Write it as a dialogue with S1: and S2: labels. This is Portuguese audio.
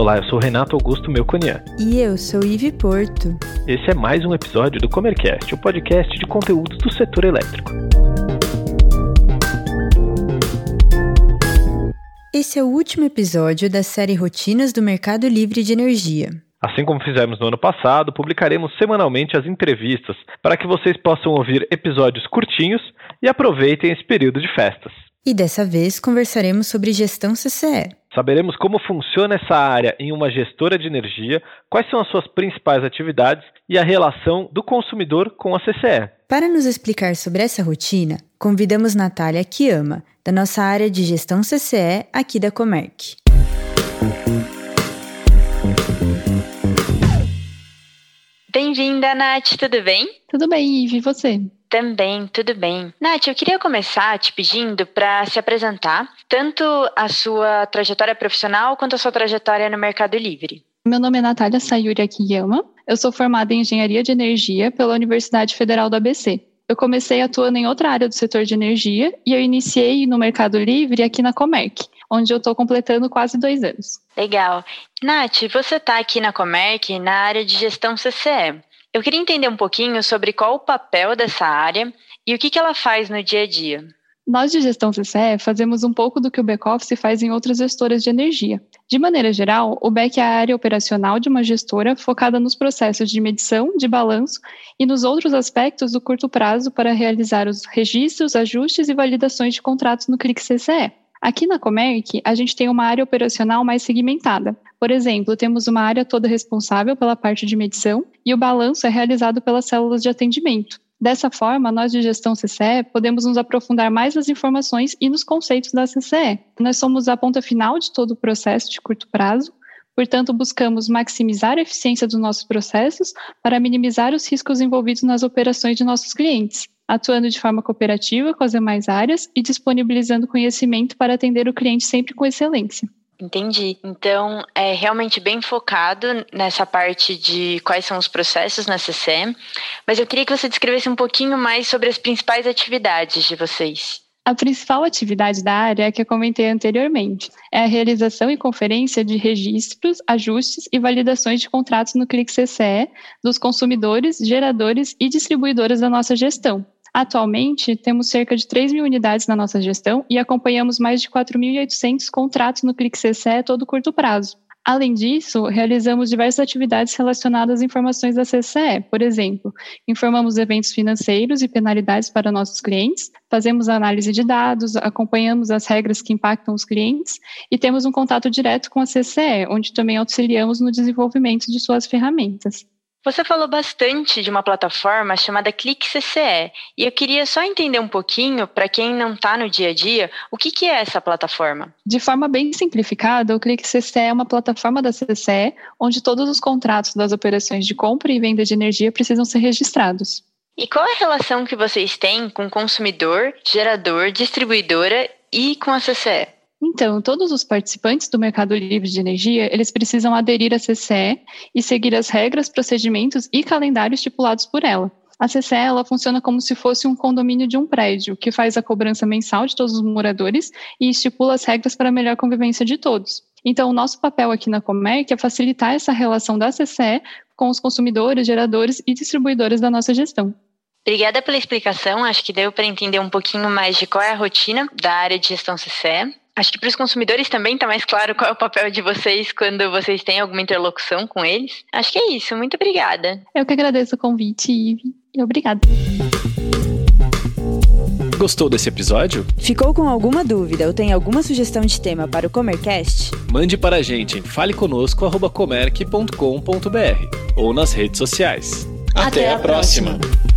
S1: Olá, eu sou Renato Augusto Melconian.
S2: E eu sou Ive Porto.
S1: Esse é mais um episódio do Comercast, o podcast de conteúdos do setor elétrico.
S2: Esse é o último episódio da série Rotinas do Mercado Livre de Energia.
S1: Assim como fizemos no ano passado, publicaremos semanalmente as entrevistas para que vocês possam ouvir episódios curtinhos e aproveitem esse período de festas.
S2: E dessa vez conversaremos sobre gestão CCE.
S1: Saberemos como funciona essa área em uma gestora de energia, quais são as suas principais atividades e a relação do consumidor com a CCE.
S2: Para nos explicar sobre essa rotina, convidamos Natália Kiama, da nossa área de gestão CCE aqui da Comerc.
S3: Bem-vinda, Nath, tudo bem?
S4: Tudo bem, Ive, e você?
S3: Também, tudo bem. Nath, eu queria começar te pedindo para se apresentar, tanto a sua trajetória profissional quanto a sua trajetória no Mercado Livre.
S4: Meu nome é Natália Sayuri Akiyama, eu sou formada em Engenharia de Energia pela Universidade Federal do ABC. Eu comecei atuando em outra área do setor de energia e eu iniciei no Mercado Livre aqui na Comerc, onde eu estou completando quase dois anos.
S3: Legal. Nath, você está aqui na Comerc na área de gestão CCE. Eu queria entender um pouquinho sobre qual o papel dessa área e o que, que ela faz no dia a dia.
S4: Nós de gestão CCE fazemos um pouco do que o back-office faz em outras gestoras de energia. De maneira geral, o back é a área operacional de uma gestora focada nos processos de medição, de balanço e nos outros aspectos do curto prazo para realizar os registros, ajustes e validações de contratos no CLIC CCE. Aqui na Comerc, a gente tem uma área operacional mais segmentada. Por exemplo, temos uma área toda responsável pela parte de medição e o balanço é realizado pelas células de atendimento. Dessa forma, nós de gestão CCE podemos nos aprofundar mais nas informações e nos conceitos da CCE. Nós somos a ponta final de todo o processo de curto prazo, portanto, buscamos maximizar a eficiência dos nossos processos para minimizar os riscos envolvidos nas operações de nossos clientes atuando de forma cooperativa com as demais áreas e disponibilizando conhecimento para atender o cliente sempre com excelência.
S3: Entendi. Então, é realmente bem focado nessa parte de quais são os processos na CC, mas eu queria que você descrevesse um pouquinho mais sobre as principais atividades de vocês.
S4: A principal atividade da área é que eu comentei anteriormente é a realização e conferência de registros, ajustes e validações de contratos no Clique CCE dos consumidores, geradores e distribuidoras da nossa gestão, Atualmente, temos cerca de 3 mil unidades na nossa gestão e acompanhamos mais de 4.800 contratos no Clique CCE todo curto prazo. Além disso, realizamos diversas atividades relacionadas às informações da CCE. Por exemplo, informamos eventos financeiros e penalidades para nossos clientes, fazemos análise de dados, acompanhamos as regras que impactam os clientes e temos um contato direto com a CCE, onde também auxiliamos no desenvolvimento de suas ferramentas.
S3: Você falou bastante de uma plataforma chamada Clique CCE e eu queria só entender um pouquinho, para quem não está no dia a dia, o que, que é essa plataforma?
S4: De forma bem simplificada, o Clique CCE é uma plataforma da CCE onde todos os contratos das operações de compra e venda de energia precisam ser registrados.
S3: E qual é a relação que vocês têm com consumidor, gerador, distribuidora e com a CCE?
S4: Então, todos os participantes do mercado livre de energia, eles precisam aderir à CCE e seguir as regras, procedimentos e calendários estipulados por ela. A CCE ela funciona como se fosse um condomínio de um prédio, que faz a cobrança mensal de todos os moradores e estipula as regras para a melhor convivência de todos. Então, o nosso papel aqui na Comerc é facilitar essa relação da CCE com os consumidores, geradores e distribuidores da nossa gestão.
S3: Obrigada pela explicação. Acho que deu para entender um pouquinho mais de qual é a rotina da área de gestão CCE. Acho que para os consumidores também está mais claro qual é o papel de vocês quando vocês têm alguma interlocução com eles. Acho que é isso. Muito obrigada.
S4: Eu que agradeço o convite, Ive. Obrigada.
S1: Gostou desse episódio?
S2: Ficou com alguma dúvida ou tem alguma sugestão de tema para o Comercast?
S1: Mande para a gente em faleconosco.comerc.com.br ou nas redes sociais.
S2: Até, Até a próxima. próxima.